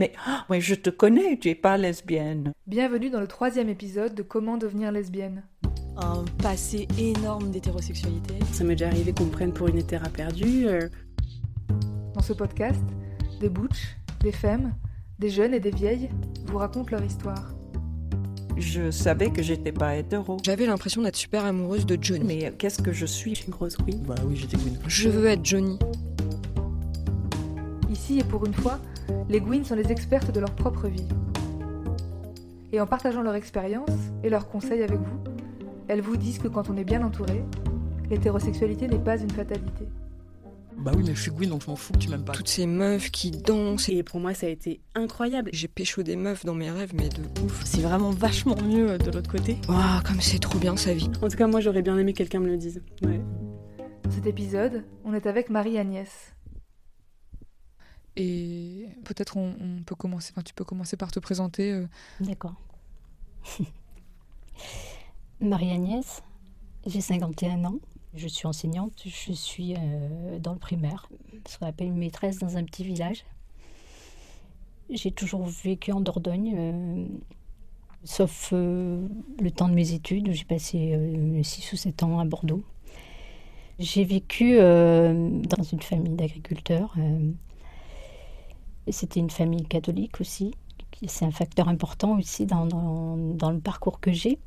Mais oh, je te connais, tu es pas lesbienne. Bienvenue dans le troisième épisode de Comment devenir lesbienne. Un passé énorme d'hétérosexualité. Ça m'est déjà arrivé qu'on me prenne pour une hétéra perdue. Euh. Dans ce podcast, des butch, des femmes, des jeunes et des vieilles vous racontent leur histoire. Je savais que j'étais pas hétéro. J'avais l'impression d'être super amoureuse de Johnny. Mais qu'est-ce que je suis? Je suis une grosse queen. Bah oui, j'étais queen. Je veux être Johnny. Ici et pour une fois, les Gwyn sont les expertes de leur propre vie. Et en partageant leur expérience et leurs conseils avec vous, elles vous disent que quand on est bien entouré, l'hétérosexualité n'est pas une fatalité. Bah oui, mais je suis Gwyn donc je m'en fous que tu m'aimes pas. Toutes ces meufs qui dansent. Et pour moi, ça a été incroyable. J'ai pécho des meufs dans mes rêves, mais de ouf. C'est vraiment vachement mieux euh, de l'autre côté. Waouh, comme c'est trop bien sa vie. En tout cas, moi, j'aurais bien aimé que quelqu'un me le dise. Ouais. Dans cet épisode, on est avec Marie-Agnès. Et peut-être on, peut commencer, enfin, tu peux commencer par te présenter. Euh. D'accord. Marie-Agnès, j'ai 51 ans. Je suis enseignante, je suis euh, dans le primaire, ce qu'on appelle maîtresse dans un petit village. J'ai toujours vécu en Dordogne, euh, sauf le temps de mes études, où j'ai passé 6 ou 7 ans à Bordeaux. J'ai vécu dans une famille d'agriculteurs. C'était une famille catholique aussi. C'est un facteur important aussi dans, dans, le parcours que j'ai.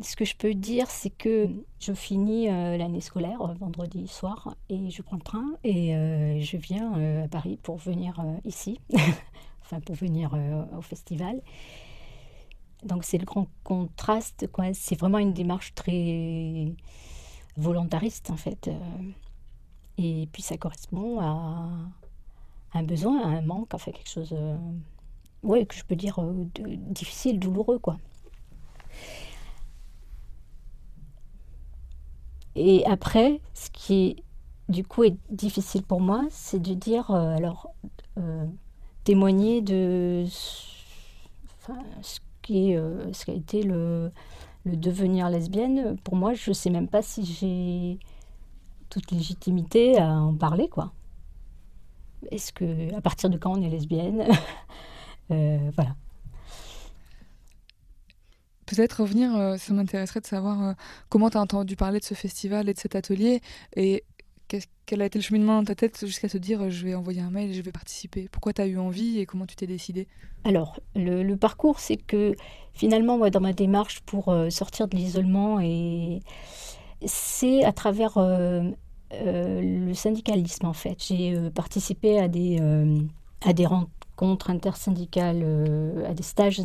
Ce que je peux dire, c'est que je finis euh, l'année scolaire euh, vendredi soir et je prends le train et euh, je viens à Paris pour venir ici, enfin pour venir au festival. Donc c'est le grand contraste. C'est vraiment une démarche très volontariste en fait. Et puis ça correspond à, un besoin, un manque, enfin quelque chose, euh, que je peux dire euh, difficile, douloureux, quoi. Et après, ce qui du coup est difficile pour moi, c'est de dire, euh, alors, témoigner de ce, qui a été le, le devenir lesbienne. Pour moi, je ne sais même pas si j'ai toute légitimité à en parler, quoi. Est-ce que, à partir de quand on est lesbienne? Euh, Voilà. Peut-être revenir, euh, ça m'intéresserait de savoir euh, comment tu as entendu parler de ce festival et de cet atelier et quel a été le cheminement dans ta tête jusqu'à te dire je vais envoyer un mail et je vais participer? Pourquoi tu as eu envie et comment tu t'es décidé Alors, le, parcours, c'est que finalement, moi, dans ma démarche pour sortir de l'isolement, et c'est à travers le syndicalisme en fait. J'ai euh, participé à des, euh, à des rencontres intersyndicales, à des stages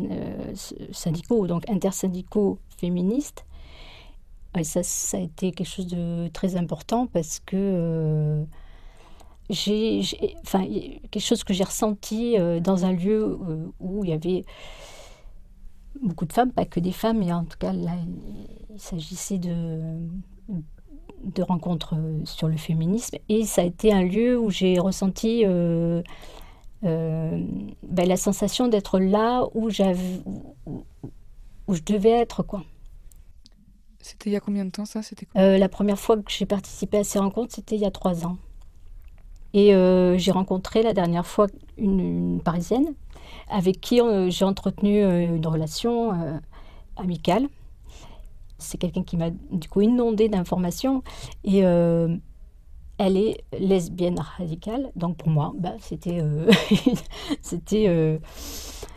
syndicaux, donc intersyndicaux féministes. Et ça, ça a été quelque chose de très important parce que j'ai, enfin, quelque chose que j'ai ressenti dans un lieu où il y avait beaucoup de femmes, pas que des femmes, mais en tout cas il s'agissait de, de rencontres euh, sur le féminisme et ça a été un lieu où j'ai ressenti euh, euh, ben, la sensation d'être là où j'avais où, je devais être quoi. C'était il y a combien de temps ça? C'était La première fois que j'ai participé à ces rencontres, c'était il y a trois ans. Et j'ai rencontré la dernière fois une, Parisienne avec qui j'ai entretenu une relation amicale c'est quelqu'un qui m'a du coup inondé d'informations et euh, elle est lesbienne radicale. Donc pour moi, bah, c'était euh, c'était euh,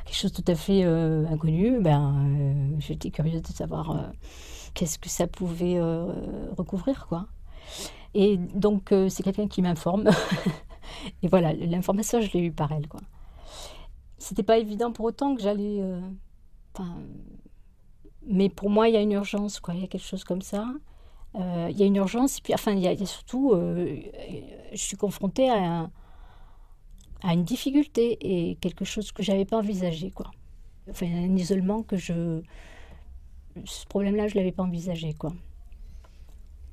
quelque chose de tout à fait inconnu. Ben, j'étais curieuse de savoir qu'est-ce que ça pouvait recouvrir, quoi. Et donc c'est quelqu'un qui m'informe. et voilà, l'information je l'ai eue par elle, quoi. C'était pas évident pour autant que j'allais mais pour moi, il y a une urgence, quoi. Il y a quelque chose comme ça. Euh, il y a une urgence, et puis, enfin, il y a, surtout, euh, je suis confrontée à, à, une difficulté et quelque chose que j'avais pas envisagé, quoi. Enfin, un isolement que je. Ce problème-là, je l'avais pas envisagé, quoi.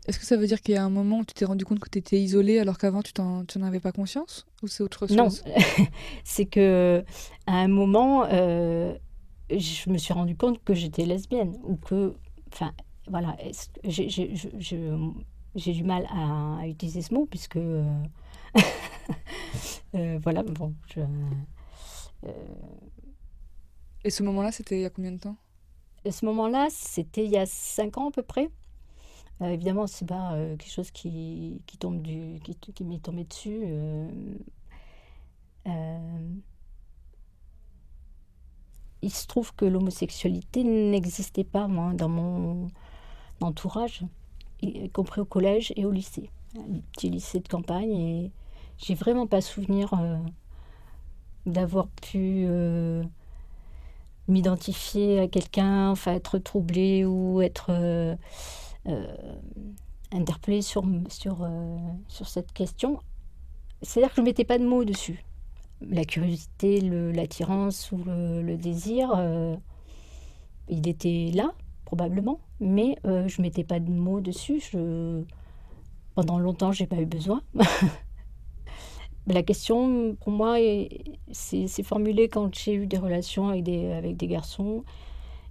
Est-ce que ça veut dire qu'il y a un moment où tu t'es rendu compte que tu étais isolée alors qu'avant tu n'en avais pas conscience? Ou c'est autre chose? Non, c'est que à un moment, euh, je me suis rendu compte que j'étais lesbienne ou que, enfin, voilà, j'ai du mal à, utiliser ce mot puisque, euh, euh, voilà, bon, je, Euh, Et ce moment-là, c'était il y a combien de temps? Ce moment-là, c'était il y a cinq ans à peu près. Évidemment, c'est pas quelque chose qui, qui tombe du, qui, qui m'est tombé dessus. euh, il se trouve que l'homosexualité n'existait pas moi, dans mon entourage, y compris au collège et au lycée, un petit lycée de campagne. Et j'ai vraiment pas souvenir euh, d'avoir pu euh, m'identifier à quelqu'un, enfin être troublée ou être euh, euh, interpellée sur, sur, sur cette question. C'est-à-dire que je ne mettais pas de mots dessus. La curiosité, l'attirance ou le, désir, euh, il était là, probablement, mais euh, je ne mettais pas de mots dessus. Je... Pendant longtemps, j'ai pas eu besoin. La question, pour moi, est- c'est c'est formulé quand j'ai eu des relations avec des, garçons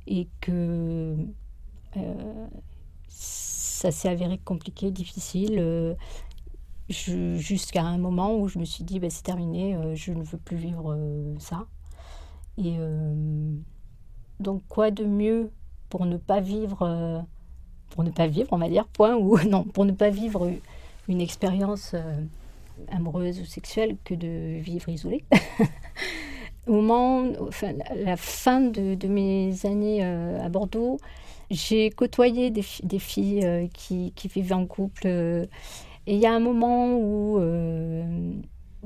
et que euh, ça s'est avéré compliqué, difficile, je- jusqu'à un moment où je me suis dit, bah, c'est terminé, euh, je ne veux plus vivre euh, ça. Et euh, donc, quoi de mieux pour ne pas vivre, pour ne pas vivre, on va dire, point, ou non, pour ne pas vivre une expérience amoureuse ou sexuelle que de vivre isolé. Au moment, enfin, la- fin de, mes années à Bordeaux, j'ai côtoyé des, fi- des filles qui, qui vivaient en couple. Et il y a un moment où, euh,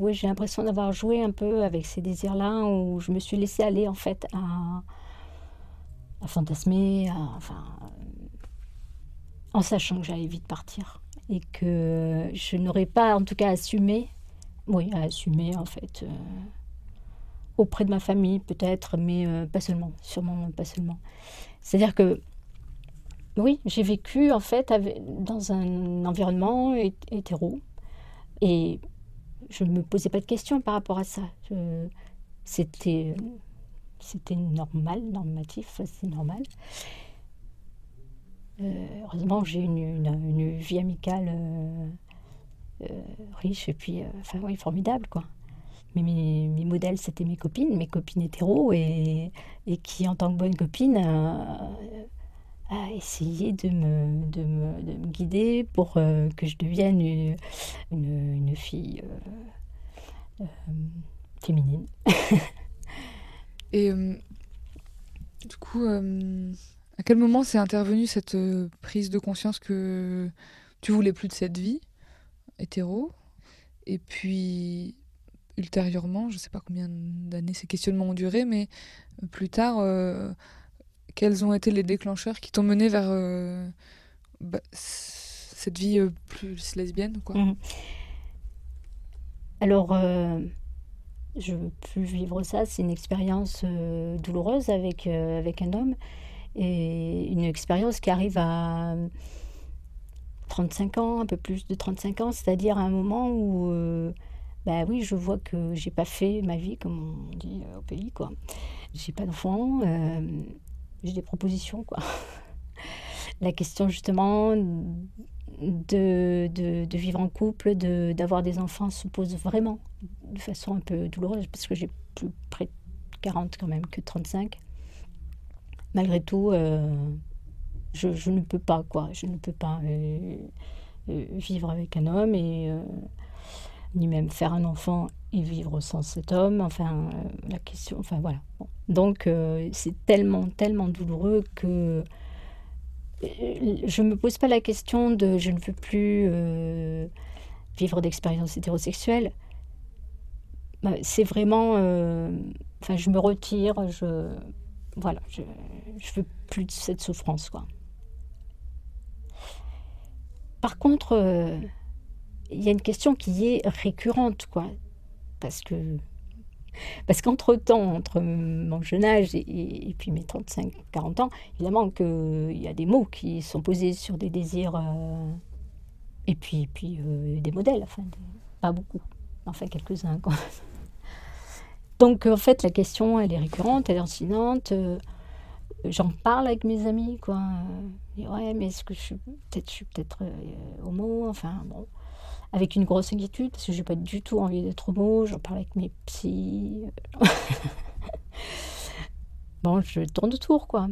j'ai l'impression d'avoir joué un peu avec ces désirs-là, où je me suis laissée aller en fait à, fantasmer, enfin, en sachant que j'allais vite partir et que je n'aurais pas en tout cas assumé, oui, à assumer en fait, euh, auprès de ma famille peut-être, mais euh, pas seulement, sûrement pas seulement. C'est-à-dire que oui, j'ai vécu en fait dans un environnement hé- hétéro et je ne me posais pas de questions par rapport à ça. C'était normal, normatif, c'est normal. Euh, heureusement, j'ai une, une, vie amicale euh, euh, riche et puis, enfin oui, formidable quoi. Mais mes, mes modèles, c'était mes copines, mes copines hétéros et, et qui, en tant que bonne copine, a essayé de me, de me, de me guider pour euh, que je devienne une, une, fille euh, euh, féminine. Et du coup, à quel moment s'est intervenue cette prise de conscience que tu voulais plus de cette vie hétéro? Et puis, ultérieurement, je sais pas combien d'années ces questionnements ont duré, mais plus tard, quels ont été les déclencheurs qui t'ont mené vers euh, bah, cette vie euh, plus lesbienne quoi? Mhm. Alors, euh, je veux plus vivre ça. C'est une expérience douloureuse avec, avec un homme. Et une expérience qui arrive à 35 ans, un peu plus de 35 ans, c'est-à-dire à un moment où, bah oui, je vois que j'ai pas fait ma vie, comme on dit au pays, quoi. J'ai pas d'enfant, j'ai des propositions, quoi. La question, justement, de, de, vivre en couple, d'avoir des enfants se pose vraiment de façon un peu douloureuse, parce que j'ai plus près de 40 quand même que 35. Malgré tout, euh, je, je ne peux pas, quoi. Je ne peux pas euh, euh, vivre avec un homme et ni même faire un enfant et vivre sans cet homme. Enfin, euh, la question, enfin voilà. Donc, euh, c'est tellement, tellement douloureux que euh, je me pose pas la question de je ne veux plus vivre d'expériences hétérosexuelles. Bah, C'est vraiment, enfin, je me retire, je, voilà, je, veux plus de cette souffrance, quoi. Par contre, il y a une question qui est récurrente, quoi, parce que parce qu'entre-temps, entre mon jeune âge et, et- et puis mes 35-40 ans, évidemment qu'il y a des mots qui sont posés sur des désirs euh, et puis, puis euh, des modèles, enfin, pas beaucoup, enfin quelques-uns. Donc en fait, la question, elle est récurrente, elle est incidente. euh, J'en parle avec mes amis, quoi. Euh, dis, ouais, mais est-ce que je suis peut-être, peut-être euh, homo, enfin bon. Avec une grosse inquiétude, parce que j'ai pas du tout envie d'être homo, j'en parle avec mes psys. bon, je tourne autour, quoi.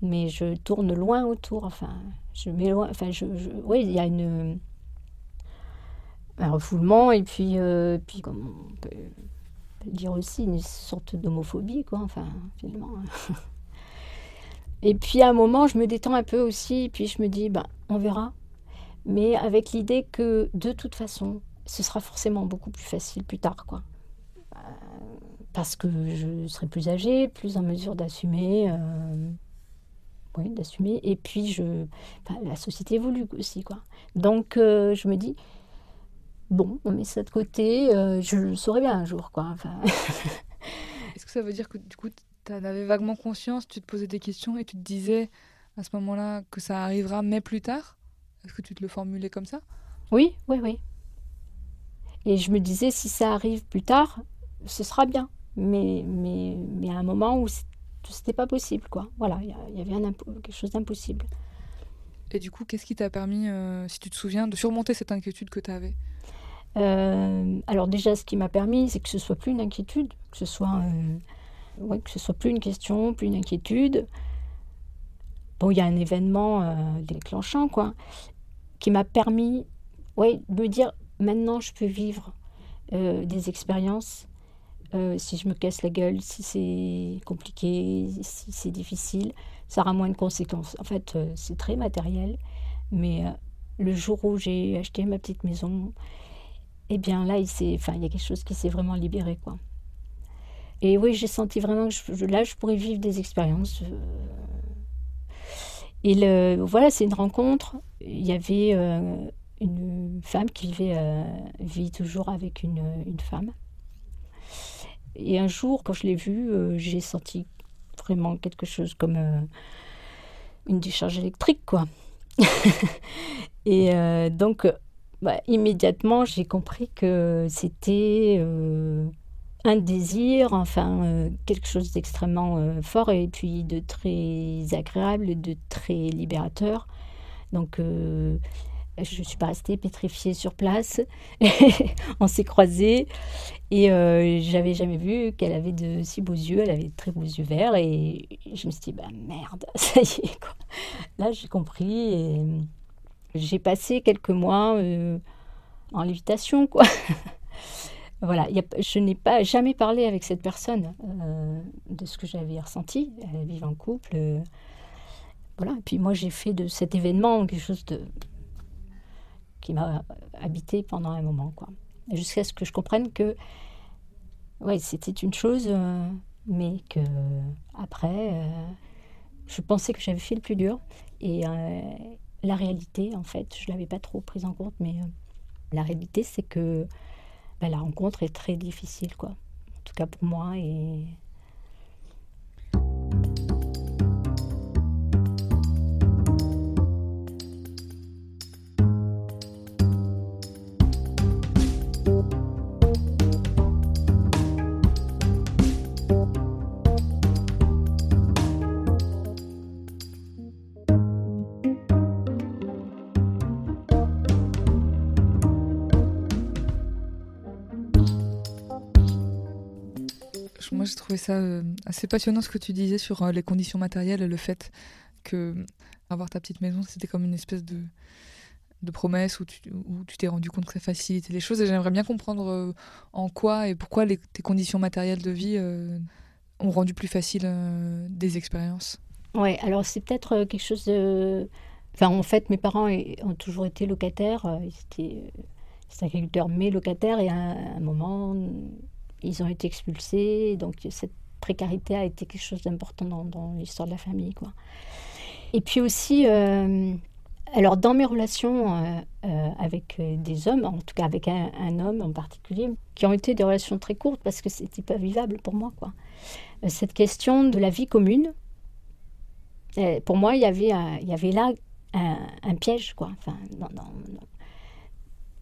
Mais je tourne loin autour, enfin, je m'éloigne, enfin, oui, il y a une... un refoulement, et puis, euh, puis comme on peut dire aussi, une sorte d'homophobie, quoi, enfin, finalement. et puis à un moment, je me détends un peu aussi, et puis je me dis, ben, on verra mais avec l'idée que de toute façon, ce sera forcément beaucoup plus facile plus tard, quoi. Euh, parce que je serai plus âgée, plus en mesure d'assumer, euh, oui, d'assumer. Et puis je, la société évolue aussi, quoi. Donc euh, je me dis, bon, on met ça de côté, je le saurai bien un jour, quoi. Est-ce que ça veut dire que du coup, tu en avais vaguement conscience, tu te posais des questions et tu te disais à ce moment-là que ça arrivera, mais plus tard? Est-ce que tu te le formulais comme ça? Oui, oui, oui. Et je me disais, si ça arrive plus tard, ce sera bien. Mais, mais, mais à un moment où c'était pas possible, quoi. Voilà, il y, avait un quelque chose d'impossible. Et du coup, qu'est-ce qui t'a permis, euh, si tu te souviens, de surmonter cette inquiétude que tu avais euh, Alors déjà, ce qui m'a permis, c'est que ce soit plus une inquiétude, que ce soit, euh, ouais, que ce soit plus une question, plus une inquiétude. Bon, il y a un événement déclenchant, quoi qui m'a permis ouais, de me dire maintenant je peux vivre euh, des expériences. Euh, si je me casse la gueule, si c'est compliqué, si c'est difficile, ça aura moins de conséquences. En fait, euh, c'est très matériel, mais le jour où j'ai acheté ma petite maison, eh bien là, il, enfin, il y a quelque chose qui s'est vraiment libéré. Quoi. Et oui, j'ai senti vraiment que là, je pourrais vivre des expériences et le, voilà, c'est une rencontre. Il y avait euh, une femme qui vivait, euh, vit toujours avec une, une, femme. Et un jour, quand je l'ai vue, euh, j'ai senti vraiment quelque chose comme une décharge électrique, quoi. et donc, bah, immédiatement, j'ai compris que c'était un désir, enfin euh, quelque chose d'extrêmement euh, fort et puis de très agréable, de très libérateur. Donc euh, je ne suis pas restée pétrifiée sur place. On s'est croisés et j'avais jamais vu qu'elle avait de si beaux yeux. Elle avait de très beaux yeux verts et je me suis dit, bah merde, ça y est. Quoi. Là j'ai compris et j'ai passé quelques mois en lévitation, quoi. Voilà, je n'ai pas jamais parlé avec cette personne euh, de ce que j'avais ressenti. Elle vit en couple. Euh, voilà, et puis moi j'ai fait de cet événement quelque chose de qui m'a habité pendant un moment, quoi. Jusqu'à ce que je comprenne que, ouais, c'était une chose, euh, mais que après, je pensais que j'avais fait le plus dur. Et la réalité, en fait, je l'avais pas trop prise en compte, mais la réalité, c'est que ben, la rencontre est très difficile, quoi. En tout cas pour moi. Et ça euh, assez passionnant ce que tu disais sur euh, les conditions matérielles et le fait que avoir ta petite maison, c'était comme une espèce de, de promesse où tu t'es rendu compte que ça facilitait les choses. Et j'aimerais bien comprendre euh, en quoi et pourquoi les, tes conditions matérielles de vie ont rendu plus facile des expériences. Ouais, alors c'est peut-être quelque chose de. En fait, mes parents ont toujours été locataires. Ils étaient, agriculteurs, mais locataires. Et à un moment, ils ont été expulsés, donc cette précarité a été quelque chose d'important dans, l'histoire de la famille. Quoi. Et puis aussi, euh, alors dans mes relations euh, euh, avec des hommes, en tout cas avec un, homme en particulier, qui ont été des relations très courtes parce que c'était pas vivable pour moi. Quoi. cette question de la vie commune, pour moi, il y avait, là un, piège. Quoi. Enfin,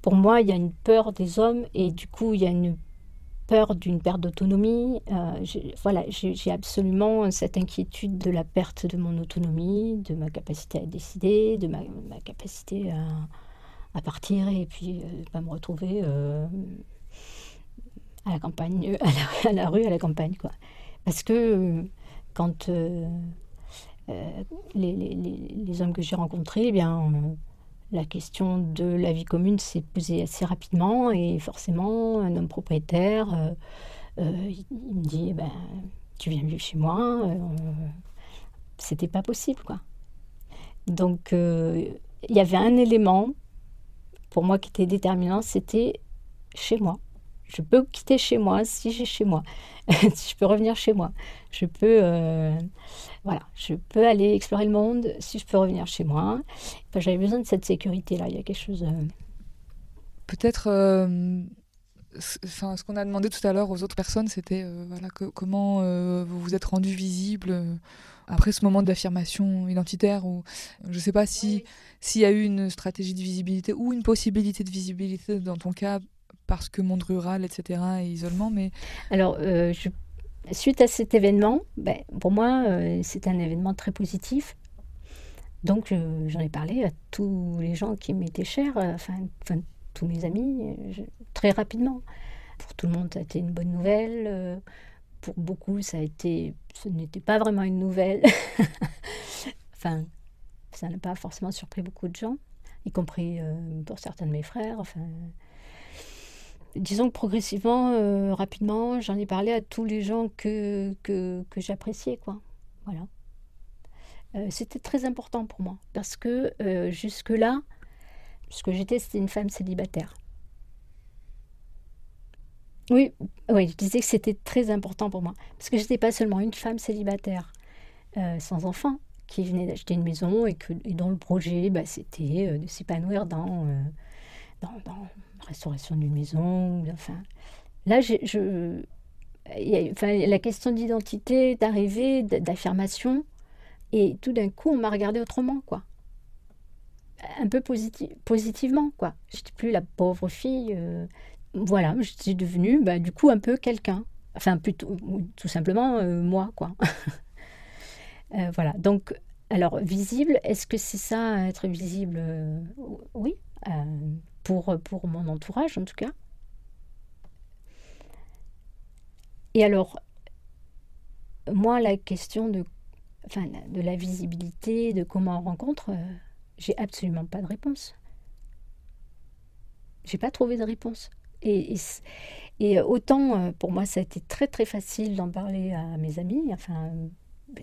pour moi, il y a une peur des hommes et du coup, il y a une peur d'une perte d'autonomie. Euh, voilà, j'ai absolument cette inquiétude de la perte de mon autonomie, de ma capacité à décider, de ma, capacité à partir et puis euh, pas me retrouver euh, à la campagne, à la, à la rue, à la campagne, quoi. Parce que euh, quand euh, euh, les, hommes que j'ai rencontrés, eh bien, euh, la question de la vie commune s'est posée assez rapidement et forcément, un homme propriétaire, euh, euh, il, me dit, ben, tu viens vivre chez moi. euh, C'était pas possible, quoi. Donc, il y avait un élément pour moi qui était déterminant, c'était chez moi. Je peux quitter chez moi si j'ai chez moi. si je peux revenir chez moi. Je peux, euh, voilà, je peux aller explorer le monde si je peux revenir chez moi. Enfin, J'avais besoin de cette sécurité-là. Il y a quelque chose. euh, Peut-être, euh, enfin, ce qu'on a demandé tout à l'heure aux autres personnes, c'était voilà, que- comment vous vous êtes rendu visible après ce moment d'affirmation identitaire. Ou, je ne sais pas si s'il y a eu une stratégie de visibilité ou une possibilité de visibilité dans ton cas parce que monde rural, etc. et isolement, mais Alors, euh, je- suite à cet événement, ben, pour moi, euh, c'est un événement très positif. Donc, j'en ai parlé à tous les gens qui m'étaient chers, euh, enfin, tous mes amis, euh, très rapidement. Pour tout le monde, ça a été une bonne nouvelle. euh, pour beaucoup, ça a été, ce n'était pas vraiment une nouvelle. enfin, ça n'a pas forcément surpris beaucoup de gens, y compris pour certains de mes frères. Disons que progressivement, euh, rapidement, j'en ai parlé à tous les gens que, j'appréciais. Voilà. Euh, c'était très important pour moi, parce que euh, jusque-là, ce que j'étais, c'était une femme célibataire. Oui, oui, je disais que c'était très important pour moi, parce que je n'étais pas seulement une femme célibataire sans enfant, qui venait d'acheter une maison et, dont le projet, bah, c'était de s'épanouir dans, dans, la restauration d'une maison. Enfin, là, je, la question d'identité est arrivée, d- d'affirmation, et tout d'un coup, on m'a regardé autrement, quoi. Un peu positi- positivement, quoi. Je n'étais plus la pauvre fille. euh, voilà, je suis devenue, bah, du coup, un peu quelqu'un. Enfin, plutôt, ou tout simplement, euh, moi, quoi. Euh, voilà, donc, alors, visible, est-ce que c'est ça, être visible Oui, pour, pour mon entourage, en tout cas. Et alors, moi, la question de, enfin, de la visibilité, de comment on rencontre, euh, j'ai absolument pas de réponse. J'ai pas trouvé de réponse. Et, et, autant, euh, pour moi, ça a été très très facile d'en parler à mes amis. Enfin,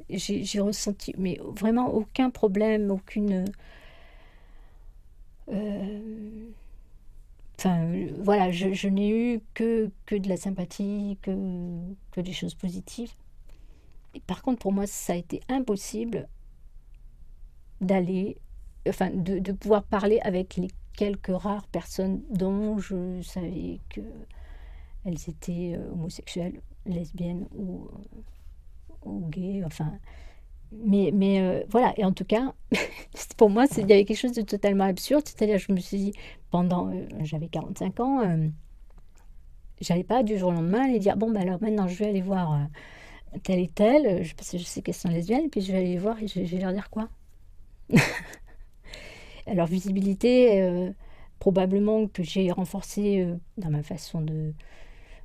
j'ai ressenti, mais vraiment aucun problème, aucune. euh, Enfin, voilà, je, n'ai eu que, que de la sympathie, que, que des choses positives. Et par contre, pour moi, ça a été impossible d'aller, enfin, de, de pouvoir parler avec les quelques rares personnes dont je savais que elles étaient euh, homosexuelles, lesbiennes ou, ou gays, enfin. Mais, mais euh, voilà, et en tout cas, pour moi, il y avait quelque chose de totalement absurde. C'est-à-dire, je me suis dit, pendant, euh, j'avais 45 ans, euh, j'allais pas du jour au lendemain aller dire, bon, ben alors maintenant, je vais aller voir euh, tel et tel, je, parce que je sais qu'elles sont lesbiennes, puis je vais aller les voir et je, vais leur dire quoi? Alors, visibilité, probablement que j'ai renforcé dans ma façon de,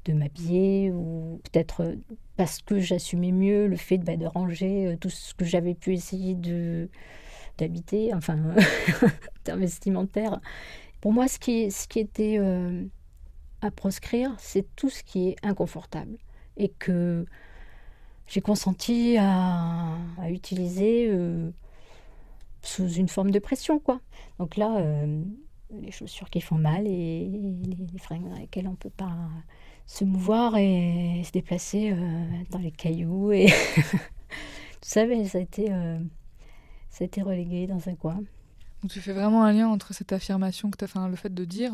de m'habiller, ou peut-être parce que j'assumais mieux le fait bah, de ranger euh, tout ce que j'avais pu essayer de d'habiter, enfin, vestimentaires. Pour moi, ce qui, ce qui était euh, à proscrire, c'est tout ce qui est inconfortable et que j'ai consenti à, utiliser euh, sous une forme de pression, quoi. Donc là, les chaussures qui font mal et les, les fringues dans lesquelles on ne peut pas se mouvoir et se déplacer euh, dans les cailloux et tout ça, mais ça a été, euh, ça a été relégué dans un coin. Donc tu fais vraiment un lien entre cette affirmation que tu as le fait de dire,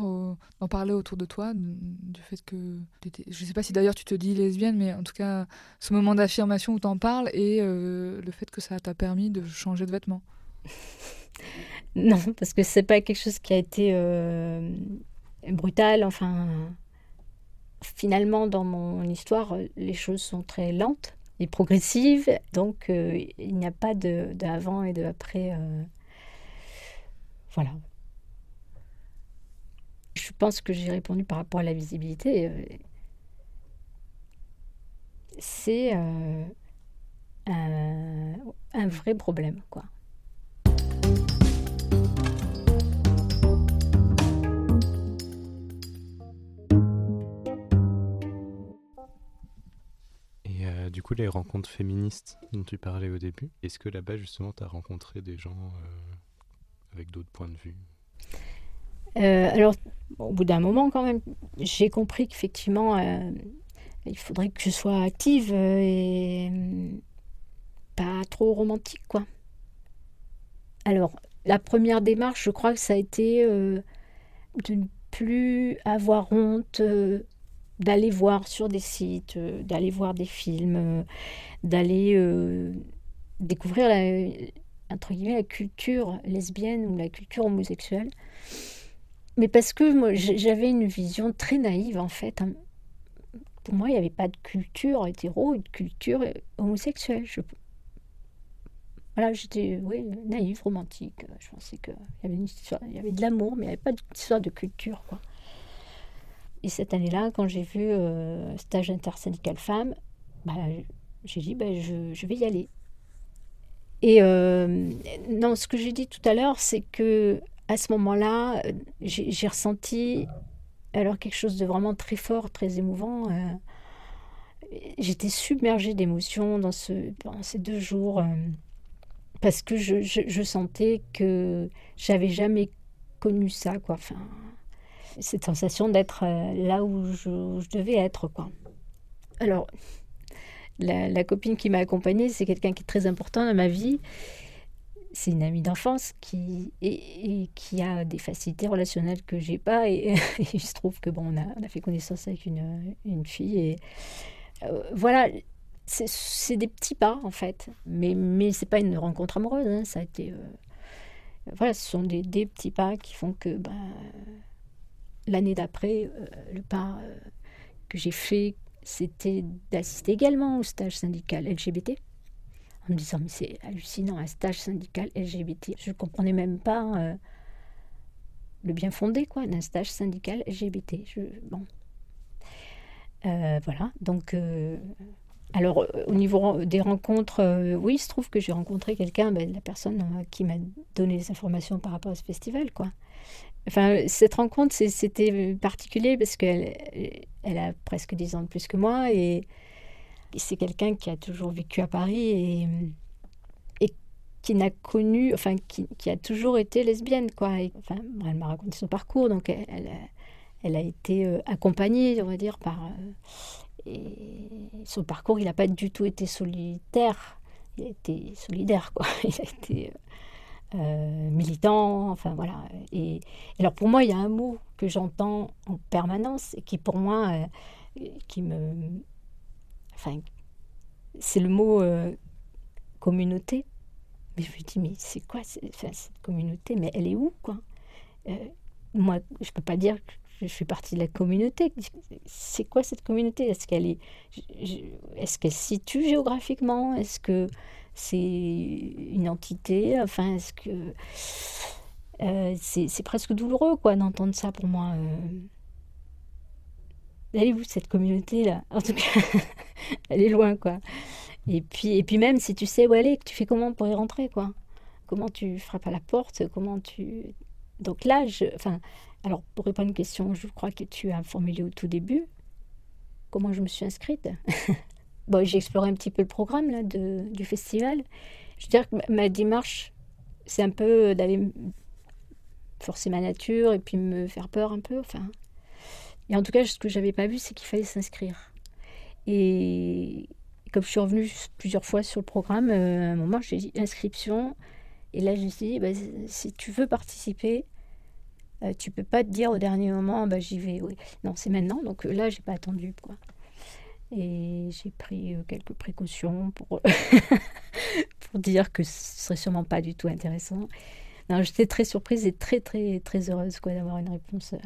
d'en parler autour de toi, du fait que je sais pas si d'ailleurs tu te dis lesbienne, mais en tout cas ce moment d'affirmation où tu en parles et euh, le fait que ça t'a permis de changer de vêtements. Non, parce que c'est pas quelque chose qui a été euh, brutal. Enfin, finalement, dans mon histoire, les choses sont très lentes et progressives. Donc, euh, il n'y a pas d'avant et de après. euh, voilà. Je pense que j'ai répondu par rapport à la visibilité. euh, C'est euh, un, un vrai problème, quoi. Euh, du coup, les rencontres féministes dont tu parlais au début, est-ce que là-bas, justement, tu as rencontré des gens euh, avec d'autres points de vue? Euh, alors, au bout d'un moment, quand même, j'ai compris qu'effectivement, il faudrait que je sois active et euh, pas trop romantique, quoi. Alors, la première démarche, je crois que ça a été de ne plus avoir honte d'aller voir sur des sites, euh, d'aller voir des films, euh, d'aller euh, découvrir la, culture lesbienne ou la culture homosexuelle. Mais parce que moi, j'avais une vision très naïve, en fait. hein. Pour moi, il n'y avait pas de culture hétéro de culture homosexuelle. Voilà, j'étais naïve, romantique. Je pensais qu'il y avait y avait de l'amour, mais il n'y avait pas d'histoire de culture, quoi. Et cette année-là, quand j'ai vu euh, stage intersyndical femmes, bah, j'ai dit, bah, je, vais y aller. Et euh, non, ce que j'ai dit tout à l'heure, c'est que à ce moment-là, j'ai ressenti alors quelque chose de vraiment très fort, très émouvant. euh, J'étais submergée d'émotions dans ces deux jours euh, parce que je, sentais que j'avais jamais connu ça, quoi. Cette sensation d'être euh, là où je, devais être, quoi. Alors, la, copine qui m'a accompagnée, c'est quelqu'un qui est très important dans ma vie. C'est une amie d'enfance qui, et, qui a des facilités relationnelles que j'ai pas. Et, et il se trouve que bon, on a, fait connaissance avec une, une fille. Et euh, voilà, c'est- des petits pas en fait. Mais, mais c'est pas une rencontre amoureuse. hein. Ça a été. euh, voilà, ce sont des, des petits pas qui font que ben, l'année d'après, euh, le pas euh, que j'ai fait, c'était d'assister également au stage syndical LGBT. En me disant, mais c'est hallucinant, un stage syndical LGBT. Je ne comprenais même pas euh, le bien fondé quoi, d'un stage syndical LGBT. Bon. Voilà, donc. alors, au niveau des rencontres, oui, il se trouve que j'ai rencontré quelqu'un, ben, la personne qui m'a donné des informations par rapport à ce festival, quoi. Enfin, cette rencontre, c'était particulier parce qu'elle elle a presque 10 ans de plus que moi et, c'est quelqu'un qui a toujours vécu à Paris et, qui n'a connu, enfin, qui, a toujours été lesbienne, quoi. Enfin, elle m'a raconté son parcours, donc elle, a, été euh, accompagnée, on va dire, par. euh, son parcours, il n'a pas du tout été solitaire, il a été solidaire, quoi. Été. Euh, euh, militant, enfin voilà. Et, alors pour moi, il y a un mot que j'entends en permanence et qui pour moi, euh, qui me, enfin, c'est le mot euh, communauté. Mais je me dis, mais c'est quoi cette communauté? Mais elle est où, quoi? Euh, Moi, je peux pas dire que je fais partie de la communauté. C'est quoi cette communauté? Est-ce qu'elle est, est-ce qu'elle se situe géographiquement? Est-ce que c'est une entité Enfin, est-ce que euh, c'est presque douloureux, quoi, d'entendre ça pour moi. euh. Où cette communauté là En tout cas, elle est loin, quoi. Et puis, et puis même si tu sais où elle est, tu fais comment pour y rentrer, quoi? Comment tu frappes à la porte? Comment tu donc là, je, enfin, alors pour répondre à une question, je crois que tu as formulé au tout début. Comment je me suis inscrite? J'ai exploré un petit peu le programme là, du festival. Je veux dire que ma, ma démarche, c'est un peu d'aller m- forcer ma nature et puis me faire peur un peu. Enfin, et en tout cas, ce que j'avais pas vu, c'est qu'il fallait s'inscrire. Et comme je suis revenue plusieurs fois sur le programme, euh, à un moment, j'ai dit inscription. Et là, je me suis dit, bah, si tu veux participer, euh, tu peux pas te dire au dernier moment, bah, j'y vais. Non, c'est maintenant. Donc euh, là, j'ai pas attendu. Et j'ai pris euh, quelques précautions pour, pour dire que ce serait sûrement pas du tout intéressant. J'étais très surprise et très, très, très heureuse quoi, d'avoir une réponse. euh.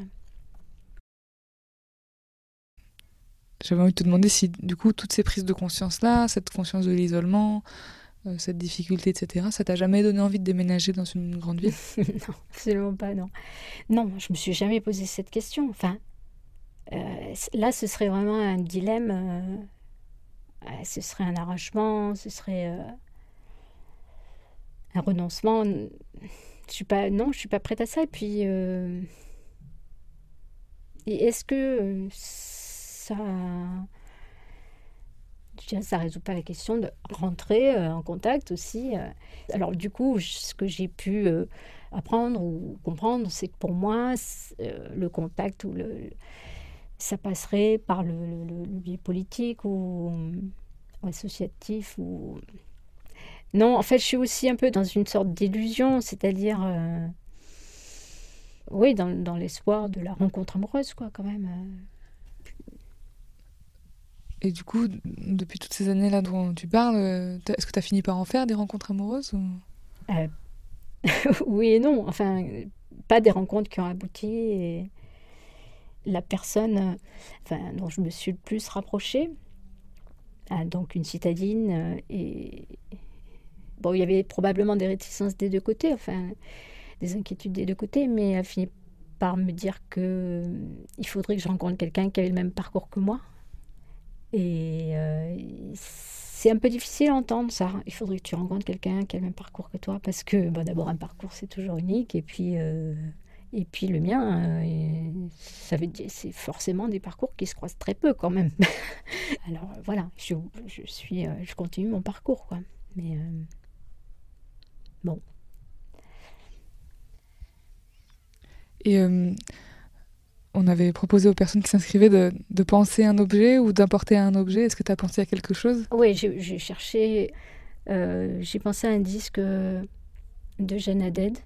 J'avais envie de te demander si, du coup, toutes ces prises de conscience-là, cette conscience de l'isolement, euh, cette difficulté, etc. Ça t'a jamais donné envie de déménager dans une grande ville? Non, absolument pas, non. Non, je me suis jamais posé cette question. Enfin, là, ce serait vraiment un dilemme. euh, euh, ce serait un arrachement, ce serait euh, un renoncement. Je suis pas, non, je suis pas prête à ça. Et puis, euh, est-ce que euh, ça, dirais, ça résout pas la question de rentrer euh, en contact aussi. euh. Alors du coup, ce que j'ai pu euh, apprendre ou comprendre, c'est que pour moi, euh, le contact ou le, ça passerait par le, le- biais politique ou, ou associatif ou non. En fait, je suis aussi un peu dans une sorte d'illusion, c'est-à-dire euh, oui, dans, dans l'espoir de la rencontre amoureuse, quoi, quand même. euh. Et du coup, depuis toutes ces années-là dont tu parles, est-ce que tu as fini par en faire des rencontres amoureuses ou... Euh, oui et non. Enfin, pas des rencontres qui ont abouti. Et la personne euh, dont je me suis le plus rapprochée, ah, donc une citadine, euh, et bon, il y avait probablement des réticences des deux côtés, enfin, des inquiétudes des deux côtés, mais elle a fini par me dire que euh, il faudrait que je rencontre quelqu'un qui avait le même parcours que moi. Et euh, c'est un peu difficile à entendre ça. Il faudrait que tu rencontres quelqu'un qui a le même parcours que toi, parce que d'abord un parcours c'est toujours unique, et puis euh, et puis le mien, euh, et ça veut dire c'est forcément des parcours qui se croisent très peu quand même. Alors euh, voilà, je, je suis, euh, je continue mon parcours quoi. Mais euh, bon, Et euh, on avait proposé aux personnes qui s'inscrivaient de, de penser un objet ou d'importer un objet. Est-ce que tu as pensé à quelque chose? Oui, j'ai cherché, j'ai pensé à un disque de Jeanne Haddad,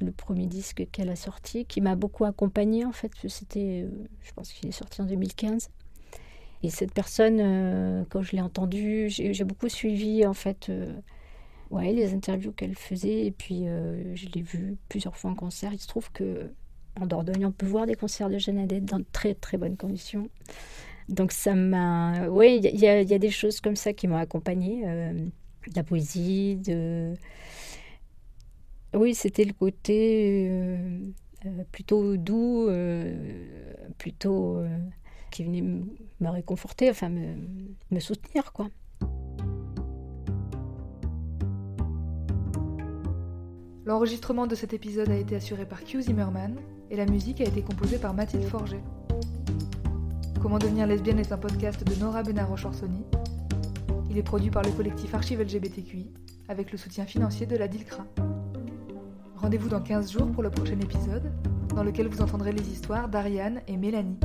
le premier disque qu'elle a sorti, qui m'a beaucoup accompagnée en fait. C'était, euh, je pense qu'il est sorti en 2015. Et cette personne, euh, quand je l'ai entendue, j'ai beaucoup suivi en fait euh, ouais, les interviews qu'elle faisait. Et puis je l'ai vue plusieurs fois en concert. Il se trouve que en Dordogne, on peut voir des concerts de Jeanne Haddad dans de très très bonnes conditions. Donc ça m'a... Oui, il y, y a- des choses comme ça qui m'ont accompagnée. de la poésie, de... Oui, c'était le côté euh, euh, plutôt doux, euh, plutôt... qui venait me réconforter, enfin me, soutenir, quoi. L'enregistrement de cet épisode a été assuré par Q Zimmerman et la musique a été composée par Mathilde Forger. Comment devenir lesbienne est un podcast de Nora Benaroche-Orsoni. Il est produit par le collectif Archive LGBTQI avec le soutien financier de la DILCRA. Rendez-vous dans 15 jours pour le prochain épisode, dans lequel vous entendrez les histoires d'Ariane et Mélanie.